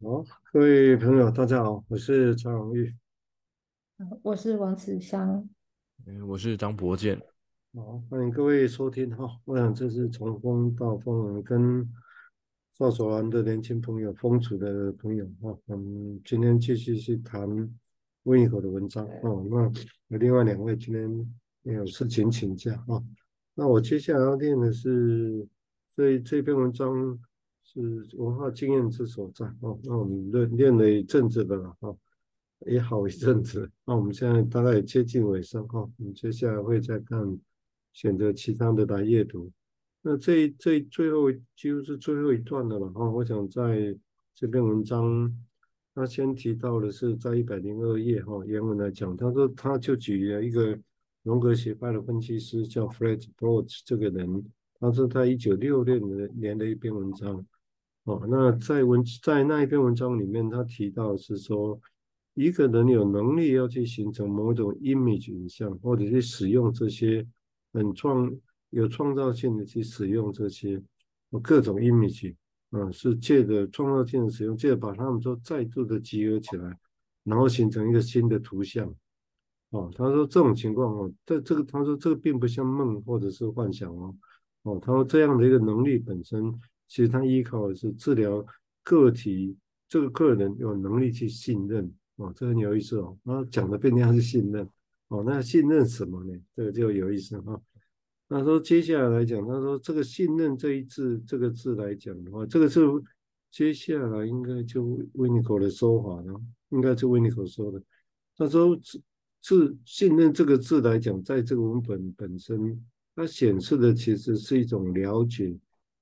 好，各位朋友，大家好，我是张荣玉，我是王子香，我是张博健，好，欢迎各位收听哈。我想这是从风到风，跟赵守安的年轻朋友、风主的朋友哈。我们，今天继续去谈温一口的文章哦。那有另外两位今天也有事情请假啊。那我接下来要念的是这这篇文章。是文化经验之所在哦。那我们练练了一阵子的了哈，也好一阵子。那我们现在大概接近尾声哈。我们接下来会再看，选择其他的来阅读。那这这最后几乎是最后一段的了哈。我想在这篇文章，他先提到的是在一百零二页哈，原文来讲，他说他就举了一个荣格学派的分析师叫 Fred Bloch 这个人，他是他一九六六年的一篇文章。哦，那在文在那一篇文章里面，他提到是说，一个人有能力要去形成某种 image 影像，或者去使用这些很创有创造性的去使用这些各种 image，啊，是借着创造性的使用，借着把它们都再度的集合起来，然后形成一个新的图像。哦，他说这种情况哦，这这个他说这个并不像梦或者是幻想哦，哦，他说这样的一个能力本身。其实他依靠的是治疗个体，这个个人有能力去信任哦，这很有意思哦。然后讲的变量是信任哦，那信任什么呢？这个就有意思哈、哦。那说接下来来讲，他说这个信任这一字这个字来讲的话，这个是接下来应该就维尼口的说法了，应该是维尼口说的。他说字字信任这个字来讲，在这个文本本身，它显示的其实是一种了解。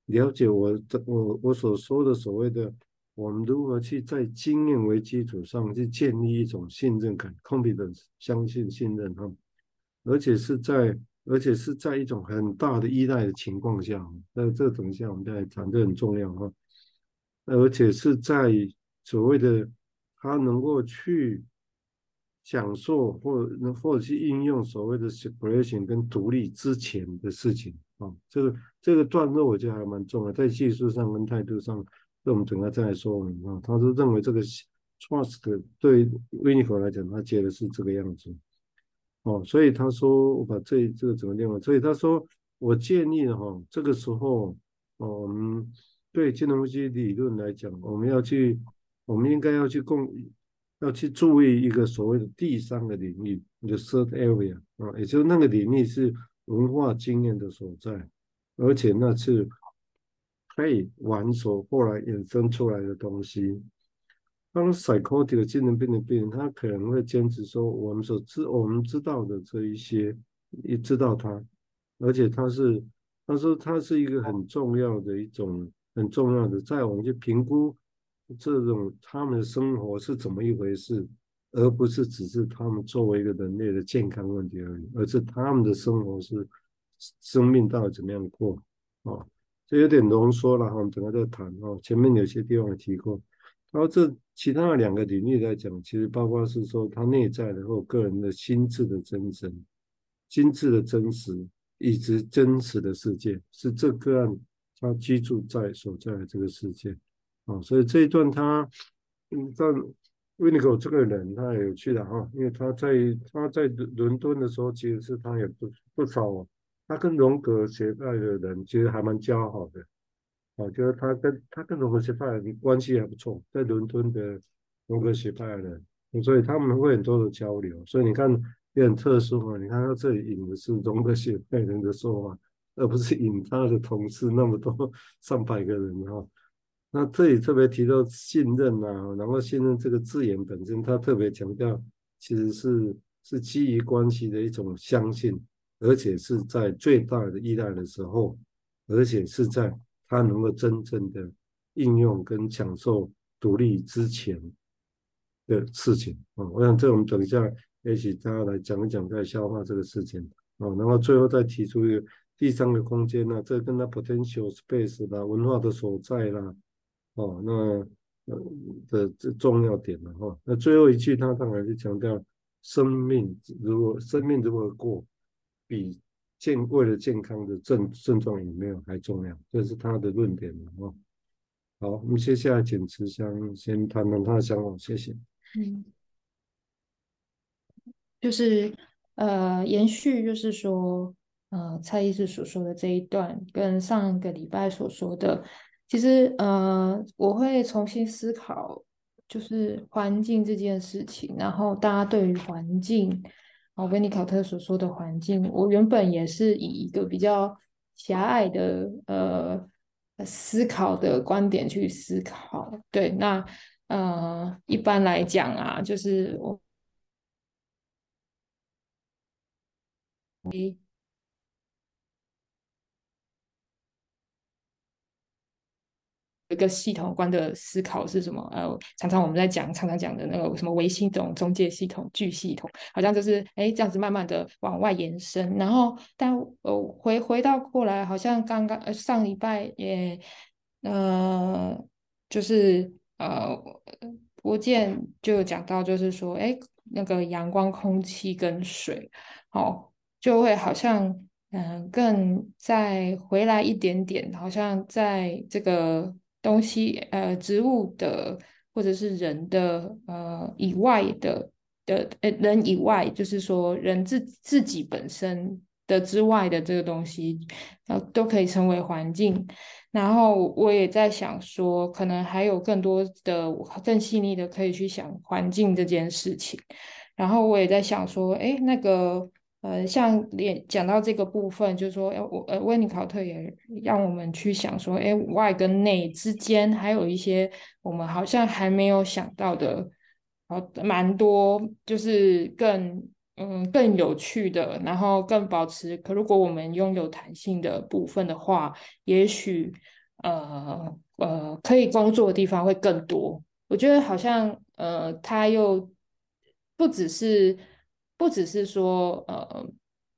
了解我的我我所说的所谓的，我们如何去在经验为基础上去建立一种信任感，confidence，相信信任哈，而且是在而且是在一种很大的依赖的情况下，那这个等一下我们再谈，这很重要哈，而且是在所谓的他能够去享受或或者去应用所谓的 separation 跟独立之前的事情。啊、哦，这个这个段落我觉得还蛮重要，在技术上跟态度上，那我们等下再来说明啊。他是认为这个 trust 对维尼口来讲，他接的是这个样子。哦，所以他说我把这这个怎么念？所以他说我建议哈、哦，这个时候，哦，我们对金融分析理论来讲，我们要去，我们应该要去共，要去注意一个所谓的第三个领域，一个 third area 啊，也就是那个领域是。文化经验的所在，而且那是可以玩所后来衍生出来的东西。当 psychotic 精神病的病人，他可能会坚持说，我们所知我们知道的这一些，也知道他，而且他是他说他是一个很重要的一种很重要的，在我们去评估这种他们的生活是怎么一回事。而不是只是他们作为一个人类的健康问题而已，而是他们的生活是生命到底怎么样过啊？这有点浓缩了哈，我们等下再谈哦。前面有些地方提过，然后这其他的两个领域来讲，其实包括是说他内在的或个人的心智的真真，心智的真实以及真实的世界，是这个案他居住在所在的这个世界啊。所以这一段他嗯在。维尼口这个人他很有趣的哈，因为他在他在伦敦的时候，其实是他也不不少，他跟荣格学派的人其实还蛮交好的，啊，就是他跟他跟荣格学派的关系还不错，在伦敦的荣格学派的人，所以他们会很多的交流，所以你看也很特殊啊，你看他这里引的是荣格学派人的说法，而不是引他的同事那么多上百个人哈。那这里特别提到信任啊，然后信任这个字眼本身，它特别强调，其实是是基于关系的一种相信，而且是在最大的依赖的时候，而且是在他能够真正的应用跟享受独立之前的事情啊。我想这我们等一下也许大家来讲一讲，再消化这个事情啊，然后最后再提出一个第三个空间呢，这跟他 potential space 啦，文化的所在啦。哦，那呃的这重要点了哈。那最后一句他当然是强调，生命如果生命如何过，比健为了健康的症症状有没有还重要，这是他的论点了哈。好，我们接下来请慈香先谈谈他的想法，谢谢。嗯，就是呃，延续，就是说，呃，蔡医师所说的这一段，跟上个礼拜所说的，其实呃，我会重新思考，就是环境这件事情，然后大家对于环境，哦，温尼考特所说的环境，我原本也是以一个比较狭隘的呃思考的观点去思考，对，那呃，一般来讲啊，就是我。一个系统观的思考是什么？呃，常常我们在讲，常常讲的那个什么微系统、中介系统、巨系统，好像就是哎这样子慢慢的往外延伸。然后，但呃回回到过来，好像刚刚上礼拜也呃就是呃博建就有讲到，就是说哎那个阳光、空气跟水，哦就会好像嗯、更再回来一点点，好像在这个。东西，呃，植物的或者是人的，呃，以外的的，呃，人以外，就是说人自自己本身的之外的这个东西，呃，都可以成为环境。然后我也在想说，可能还有更多的、更细腻的可以去想环境这件事情。然后我也在想说，哎，那个。呃，像连讲到这个部分，就是说，我呃，温尼考特也让我们去想说，哎，外跟内之间还有一些我们好像还没有想到的，好蛮多，就是更嗯更有趣的，然后更保持。可如果我们拥有弹性的部分的话，也许呃呃可以工作的地方会更多。我觉得好像呃，他又不只是。不只是说，呃，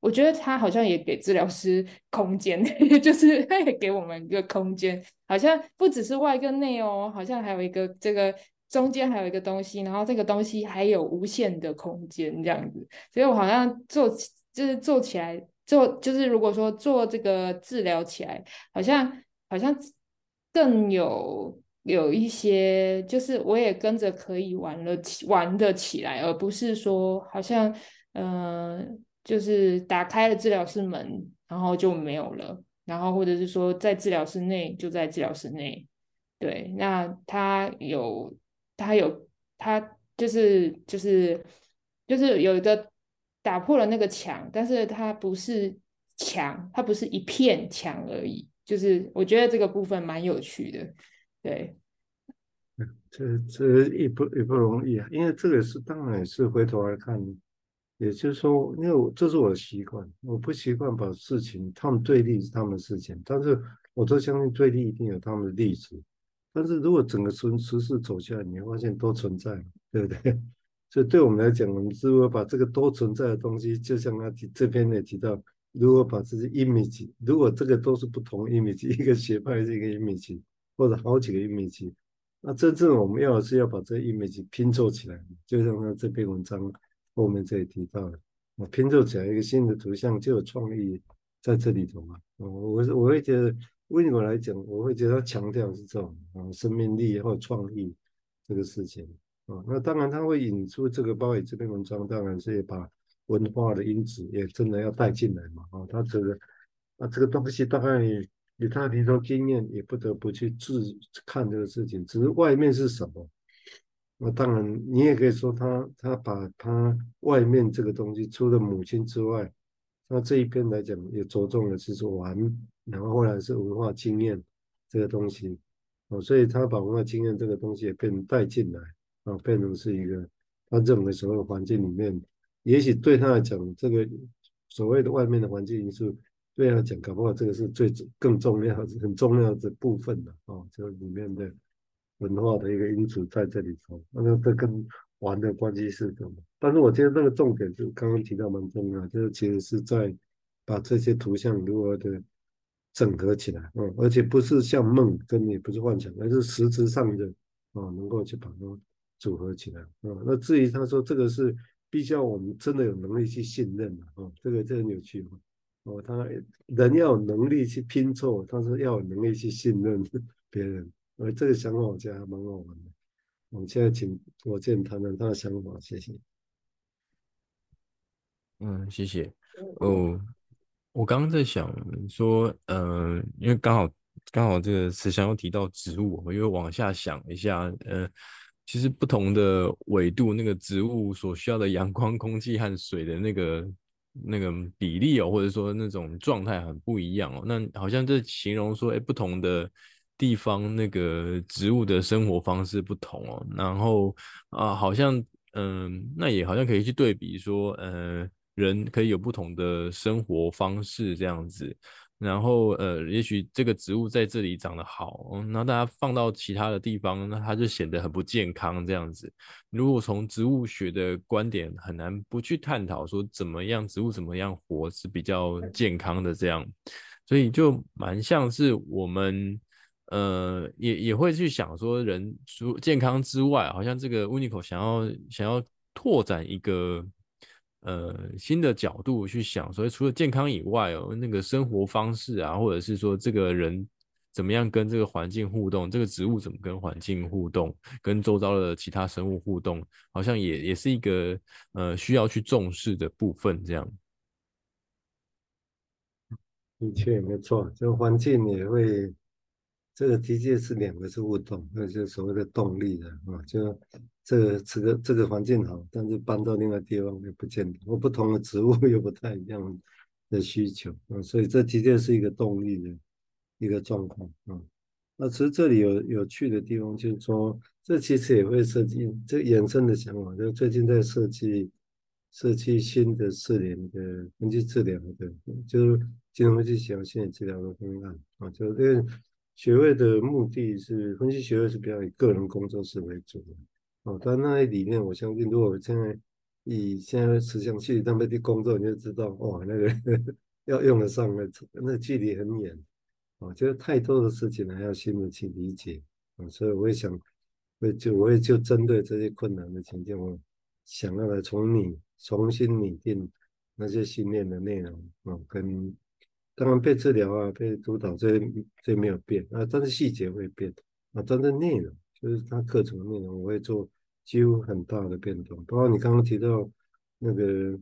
我觉得他好像也给治疗师 空间，就是他也给我们一个空间，好像不只是外跟内哦，好像还有一个这个中间还有一个东西，然后这个东西还有无限的空间这样子，所以我好像做起就是做起来做就是如果说做这个治疗起来，好像好像更有。有一些就是我也跟着可以玩了起玩的起来，而不是说好像嗯、就是打开了治疗室门，然后就没有了，然后或者是说在治疗室内就在治疗室内，对，那他有他有他就是就是就是有一个打破了那个墙，但是它不是墙，它不是一片墙而已，就是我觉得这个部分蛮有趣的。对，这这也不也不容易啊，因为这个是当然也是回头来看，也就是说，因为我这是我的习惯，我不习惯把事情他们对立是他们的事情，但是我都相信对立一定有他们的例子，但是如果整个时时事走下来，你会发现都存在，对不对？所以对我们来讲，我们如果把这个都存在的东西，就像他提这边也提到，如果把这些 image，如果这个都是不同 image，一个学派是一个 image。或者好几个 image，那真正我们要的是要把这 image 拼凑起来，就像他这篇文章后面这里提到的，我拼凑起来一个新的图像，就有创意在这里头嘛。我我我会觉得，为我来讲，我会觉得他强调是这种啊，生命力或创意这个事情啊。那当然他会引出这个包伟这篇文章，当然是也把文化的因子也真的要带进来嘛。啊，他这个啊这个东西大概。以他临床经验，也不得不去自看这个事情。只是外面是什么？那当然，你也可以说他他把他外面这个东西，除了母亲之外，那这一边来讲也着重的是说玩，然后后来是文化经验这个东西。哦，所以他把文化经验这个东西也变带进来，啊，变成是一个他认为所谓环境里面，也许对他来讲，这个所谓的外面的环境因素。对啊，讲搞不好这个是最更重要、很重要的部分的啊，就里面的文化的一个因素在这里头。那这跟玩的关系是什么？但是我觉得那个重点是刚刚提到蛮重要，就是其实是在把这些图像如何的整合起来，嗯，而且不是像梦，跟你不是幻想，而是实质上的啊，能够去把它组合起来嗯。那至于他说这个是必须要我们真的有能力去信任的啊，这个这很有趣。哦，他人要有能力去拼凑，但是要有能力去信任别人。呃，这个想法我觉得还蛮好玩的。我们现在请伯健谈谈他的想法，谢谢。嗯，谢谢。哦，我刚刚在想说，嗯、呃，因为刚好刚好这个慈祥又提到植物，我又往下想一下，呃，其实不同的纬度，那个植物所需要的阳光、空气和水的那个那个比例哦，或者说那种状态很不一样哦。那好像这形容说，哎，不同的地方那个植物的生活方式不同哦。然后啊，好像嗯、那也好像可以去对比说，呃。人可以有不同的生活方式，这样子，然后呃，也许这个植物在这里长得好，嗯，那大家放到其他的地方，那它就显得很不健康，这样子。如果从植物学的观点，很难不去探讨说怎么样植物怎么样活是比较健康的这样，所以就蛮像是我们呃，也也会去想说，人除健康之外，好像这个 Unico 想要想要拓展一个。呃，新的角度去想，所以除了健康以外哦，那个生活方式啊，或者是说这个人怎么样跟这个环境互动，这个植物怎么跟环境互动，跟周遭的其他生物互动，好像也也是一个呃需要去重视的部分，这样。的确没错，这个环境也会。这个的确是两个是互动，那就是所谓的动力的啊，就这个这个这个环境好，但是搬到另外地方又不见得，我不同的植物 又不太一样的需求啊，所以这的确是一个动力的一个状况啊。那其实这里有有趣的地方，就是说这其实也会设计这衍生的想法，就最近在设计设计新的四年的分析治疗的，就是金融分析学心理治疗的方案啊，就因为。学位的目的是分析学位是比较以个人工作室为主的哦，但那些理念我相信，如果现在以现在慈祥去那边的工作，你就知道哇，那个 要用得上，那那距离很远。啊，就是太多的事情还要新的去理解。啊，所以我也想，会就我也就针对这些困难的情境，我想要来从你重新拟定那些训练的内容。啊，跟。当然被治疗啊，被督导这些这没有变啊，但是细节会变。啊，但是内容就是他课程的内容，我会做几乎很大的变动。包括你刚刚提到那个，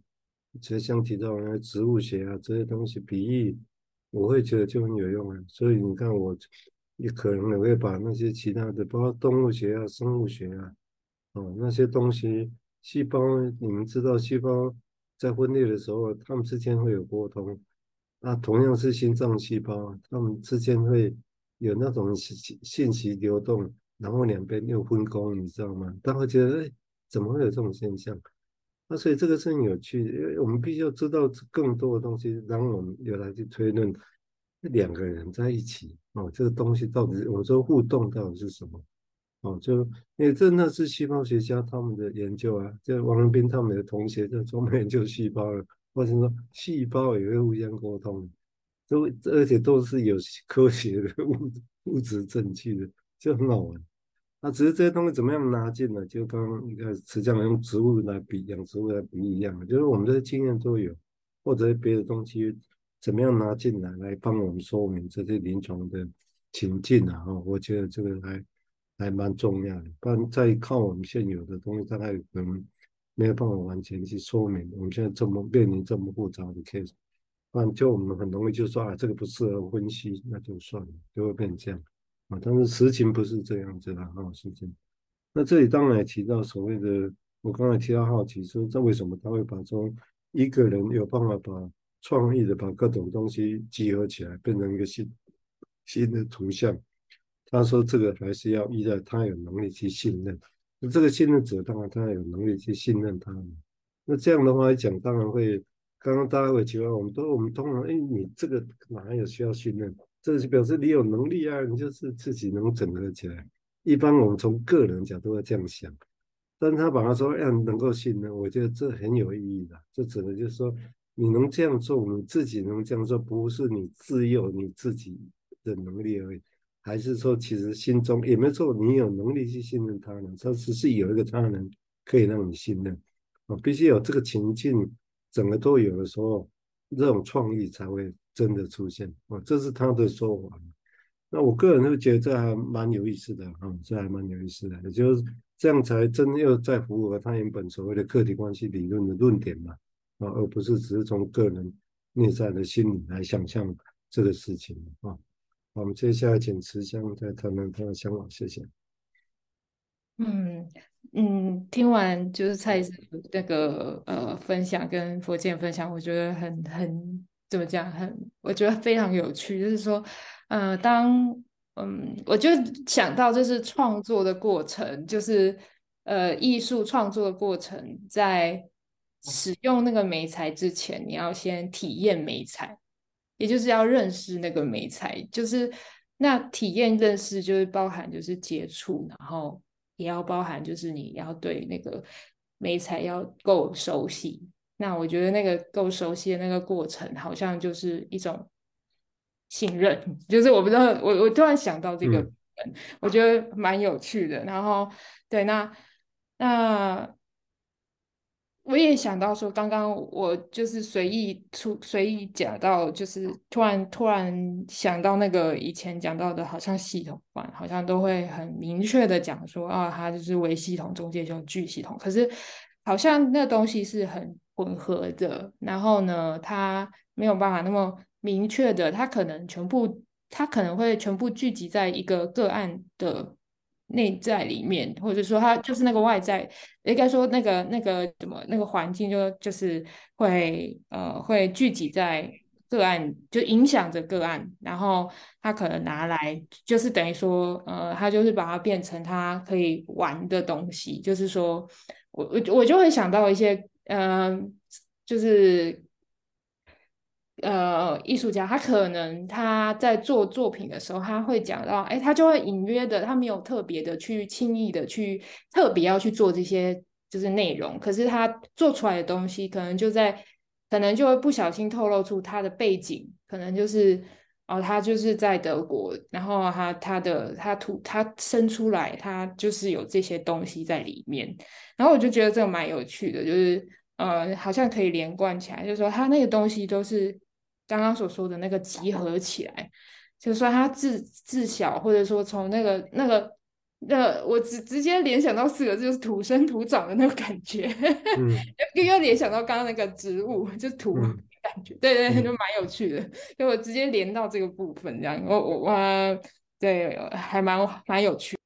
其实像提到那些植物学啊这些东西比喻，我会觉得就很有用啊。所以你看我也可能也会把那些其他的，包括动物学啊、生物学啊，哦那些东西，细胞你们知道，细胞在分裂的时候，它们之间会有沟通。那同样是心脏细胞，它们之间会有那种信信息流动，然后两边又分工，你知道吗？大家觉得，哎，怎么会有这种现象？那所以这个是很有趣的，因为我们必须要知道更多的东西，然后我们有来去推论两个人在一起哦，这个东西到底，我说互动到底是什么？哦，就因为这那是细胞学家他们的研究啊，就王文斌他们的同学在专门研究细胞了。或者说，细胞也会互相沟通，都而且都是有科学的物物质证据的，就很好玩。那只是这些东西怎么样拿进来？就刚刚你看，实际上用植物来比，养植物来比一样，就是我们这些经验都有，或者别的东西怎么样拿进来，来帮我们说明这些临床的情境啊。哈，我觉得这个还还蛮重要的。不然再靠我们现有的东西，大概可能。没有办法完全去说明我们现在这么面临这么复杂的 case，不然就我们很容易就说啊，这个不适合分析，那就算了，就会变成这样啊。但是实情不是这样子的哈，实情。那这里当然也提到所谓的，我刚才提到好奇说，这为什么他会把说一个人有办法把创意的把各种东西集合起来，变成一个新新的图像？他说这个还是要依赖他有能力去信任。那这个信任者当然他有能力去信任他，那这样的话来讲，当然会，刚刚大家会觉得我们都我们通常，哎，你这个哪有需要信任？这是表示你有能力啊，你就是自己能整合起来。一般我们从个人角度会这样想，但他把他说要能够信任，我觉得这很有意义的。这指的就是说，你能这样做，你自己能这样做，不是你自幼你自己的能力而已。还是说，其实心中也没错，你有能力去信任他人，他只是有一个他人可以让你信任啊，必须有这个情境，整个都有的时候，这种创意才会真的出现啊，这是他的说法。那我个人会觉得这还蛮有意思的啊，这还蛮有意思的，也就是这样才真又在符合他原本所谓的客体关系理论的论点嘛啊，而不是只是从个人内在的心理来想象这个事情啊。我们接下来请慈香再谈谈他的想法，谢谢。嗯嗯，听完就是蔡医师那个呃分享跟佛见分享，我觉得很很怎么讲，很我觉得非常有趣。就是说，呃，当嗯，我就想到就是创作的过程，就是呃艺术创作的过程，在使用那个媒材之前，你要先体验媒材，也就是要认识那个媒材，就是那体验认识就是包含就是接触，然后。也要包含，就是你要对那个美材要够熟悉。那我觉得那个够熟悉的那个过程，好像就是一种信任。就是我不知道，我我突然想到这个，嗯、我觉得蛮有趣的。然后，对，那那。我也想到说，刚刚我就是随意出随意讲到，就是突然突然想到那个以前讲到的，好像系统观，好像都会很明确的讲说啊，它就是微系统、中介就、巨系统。可是好像那东西是很混合的，然后呢，它没有办法那么明确的，它可能全部，它可能会全部聚集在一个个案的。内在里面，或者说他就是那个外在，应该说那个那个怎么那个环境就就是会呃会聚集在个案，就影响着个案，然后他可能拿来就是等于说呃他就是把它变成他可以玩的东西，就是说我我我就会想到一些嗯、就是。呃，艺术家他可能他在做作品的时候，他会讲到，哎，他就会隐约的，他没有特别的去轻易的去特别要去做这些就是内容，可是他做出来的东西，可能就在可能就会不小心透露出他的背景，可能就是哦，他就是在德国，然后他他的他土他生出来，他就是有这些东西在里面，然后我就觉得这个蛮有趣的，就是呃，好像可以连贯起来，就是说他那个东西都是。刚刚所说的那个集合起来，就是说他自自小，或者说从那个那个那个，我直直接联想到四个字，就是土生土长的那个感觉，嗯、又又联想到刚刚那个植物，就是土感觉，嗯、对对，就蛮有趣的，就我直接连到这个部分，这样，我我我，对，还蛮蛮有趣。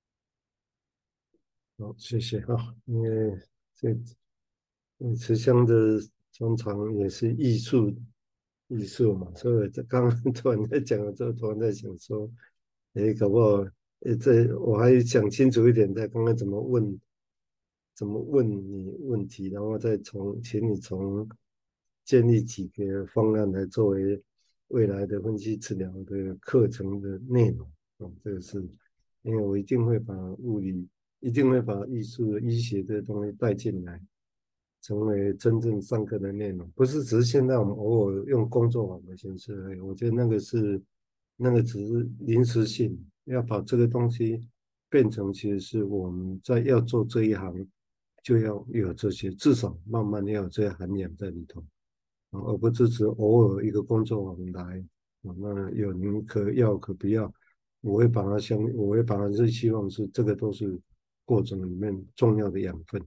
好，谢谢哈，因为这慈香的专长也是艺术。艺术嘛，所以这刚刚 突然在讲了之后，突然在想说，哎，搞不好，哎，这我还想清楚一点，在刚刚怎么问，怎么问你问题，然后再从，请你从建立几个方案来作为未来的分析治疗的课程的内容啊，这个是，因为我一定会把物理，一定会把艺术、医学这东西带进来。成为真正上课的内容，不是只是现在我们偶尔用工作坊的形式而已。我觉得那个是，那个只是临时性，要把这个东西变成，其实是我们在要做这一行就要有这些，至少慢慢要有这些涵养在里头，而不是只偶尔一个工作坊来，那有您可要可不要，我会把它相，我会把它是希望是这个都是过程里面重要的养分。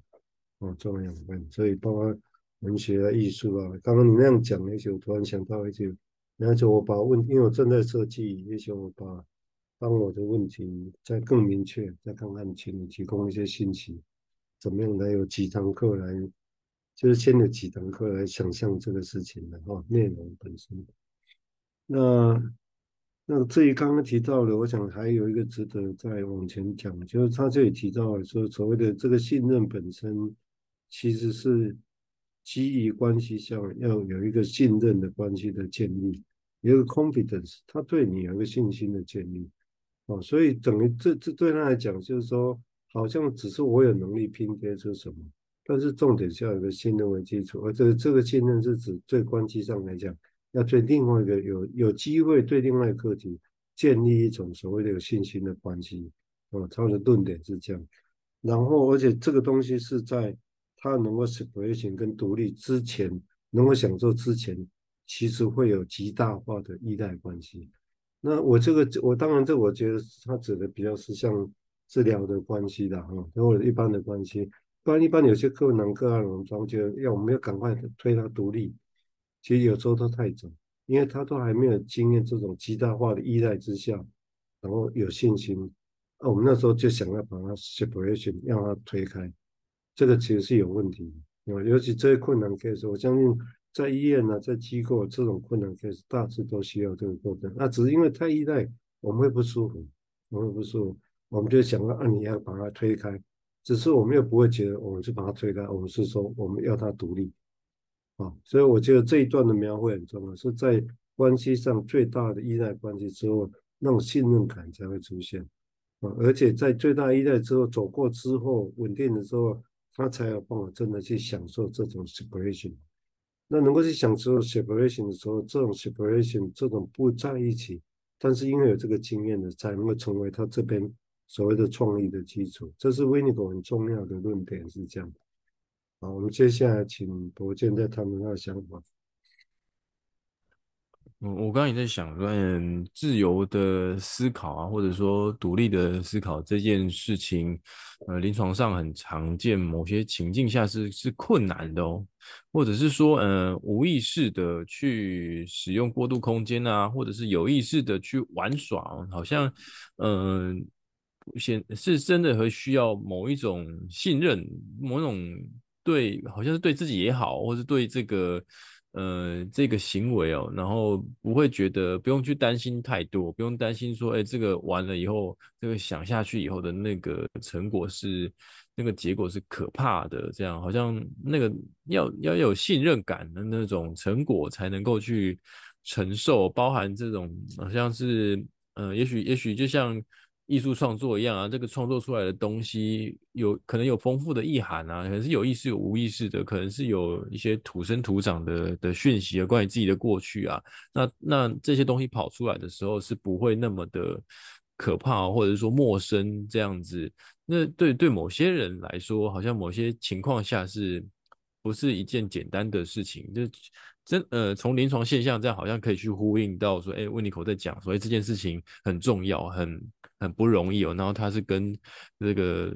哦，重要养分，所以包括文学啊、艺术啊。刚刚你那样讲，而且我突然想到一句，而且我把问，因为我正在设计，也许我把当我的问题再更明确，再看看，请你提供一些信息，怎么样来有几堂课来，就是先有几堂课来想象这个事情的哈，内容本身。那那至于刚刚提到的，我想还有一个值得再往前讲，就是他这里提到说，所谓的这个信任本身。其实是基于关系上要有一个信任的关系的建立，有一个 confidence，他对你有一个信心的建立，哦，所以等于这这对他来讲就是说，好像只是我有能力拼贴出什么，但是重点是要有个信任为基础，而这这个信任是指对关系上来讲，要对另外一个有有机会对另外一个个体建立一种所谓的有信心的关系，哦，他的论点是这样，然后而且这个东西是在。他能够 separation 跟独立之前，能够享受之前，其实会有极大化的依赖关系。那我这个我当然这我觉得他指的比较是像治疗的关系的哈，或者一般的关系。不然一般有些客人个案，我们总觉得要我们要赶快推他独立，其实有时候都太早，因为他都还没有经验这种极大化的依赖之下，然后有信心，啊，我们那时候就想要把他 separation 让他推开，这个其实是有问题的，尤其这些困难 case，我相信在医院呢，在机构这种困难 case 大致都需要这个过程，那只是因为太依赖，我们会不舒服，我们会不舒服，我们就想要啊，你要把它推开。只是我们又不会觉得我们是把它推开，我们是说我们要它独立，啊，所以我觉得这一段的描绘很重要，是在关系上最大的依赖关系之后，那种信任感才会出现，啊，而且在最大依赖之后走过之后稳定的时候，他才有办法真的去享受这种 separation。那能够去享受 separation 的时候，这种 separation 这种不在一起，但是因为有这个经验的，才能够成为他这边。所谓的创意的基础，这是 w i n n i g o 很重要的论点，是这样的。好，我们接下来请博建再谈谈他的想法。我，我刚刚也在想，嗯，自由的思考啊，或者说独立的思考这件事情，呃，临床上很常见，某些情境下是是困难的哦，或者是说，嗯，无意识的去使用过渡空间啊，或者是有意识的去玩耍，好像，嗯。显是真的和需要某一种信任，某种对，好像是对自己也好，或是对这个呃这个行为哦，然后不会觉得不用去担心太多，不用担心说，哎，这个完了以后，这个想下去以后的那个成果是那个结果是可怕的，这样好像那个要要有信任感的那种成果才能够去承受，包含这种好像是呃，也许也许就像。艺术创作一样啊，这个创作出来的东西有可能有丰富的意涵啊，可能是有意识有无意识的，可能是有一些土生土长的的讯息啊，关于自己的过去啊。那那这些东西跑出来的时候是不会那么的可怕，或者是说陌生这样子。那对对某些人来说，好像某些情况下是不是一件简单的事情？就真呃，从临床现象这样好像可以去呼应到说，哎，温尼口在讲说，哎，这件事情很重要，很。很不容易哦，然后他是跟这个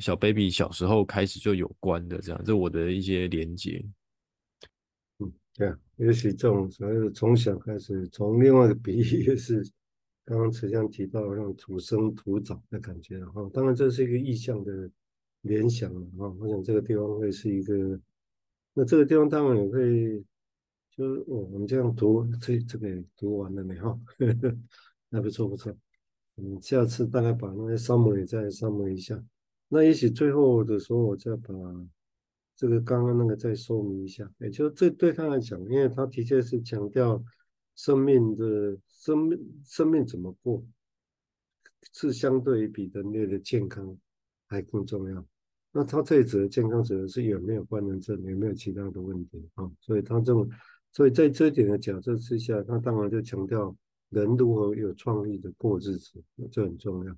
小 baby 小时候开始就有关的，这样，这是我的一些连接。嗯，对啊，也许这种所谓的从小开始，从另外一个比喻也是刚刚慈祥提到那种土生土长的感觉哈，当然这是一个意象的联想啊，我想这个地方会是一个，那这个地方当然也会，就是哦，我们这样读这这个读完了没哈？那不错不错。嗯，下次大概把那些 summary 再 summary 一下。那也许最后的时候，我再把这个刚刚那个再说明一下。也就这对他来讲，因为他的确是强调生命的生命，生命怎么过，是相对于比人类的健康还更重要。那他这一则健康指的是有没有官能症，有没有其他的问题啊？所以他这么，所以在这一点的假设之下，他当然就强调。人如何有创意的过日子，这很重要。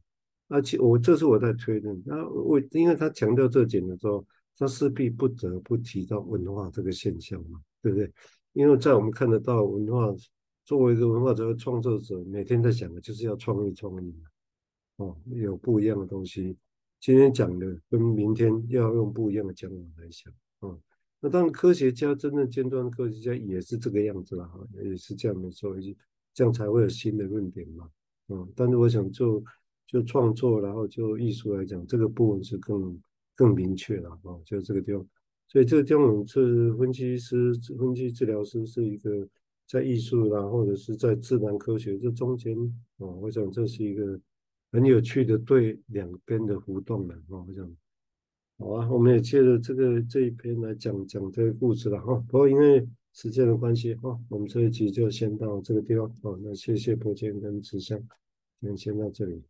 而且我这是我在推论，那我因为他强调这点的时候，他势必不得不提到文化这个现象嘛，对不对？因为在我们看得到文化，作为一个文化者、创作者，每天在想的就是要创意、创意哦，有不一样的东西。今天讲的跟明天要用不一样的讲法来想哦。那当然，科学家真正尖端的科学家也是这个样子了哈，也是这样的说一句。这样才会有新的论点嘛，嗯，但是我想就就创作，然后就艺术来讲，这个部分是更更明确了啊，就这个地方，所以这个地方我们是分析师、分析治疗师是一个在艺术啦，或者是在自然科学这中间啊，我想这是一个很有趣的对两边的互动了啊，我想，好啊，我们也借着这个这一篇来讲讲这个故事了哈，不过因为。时间的关系，哦，我们这一集就先到这个地方，哦，那谢谢伯健跟慈祥，今天先到这里。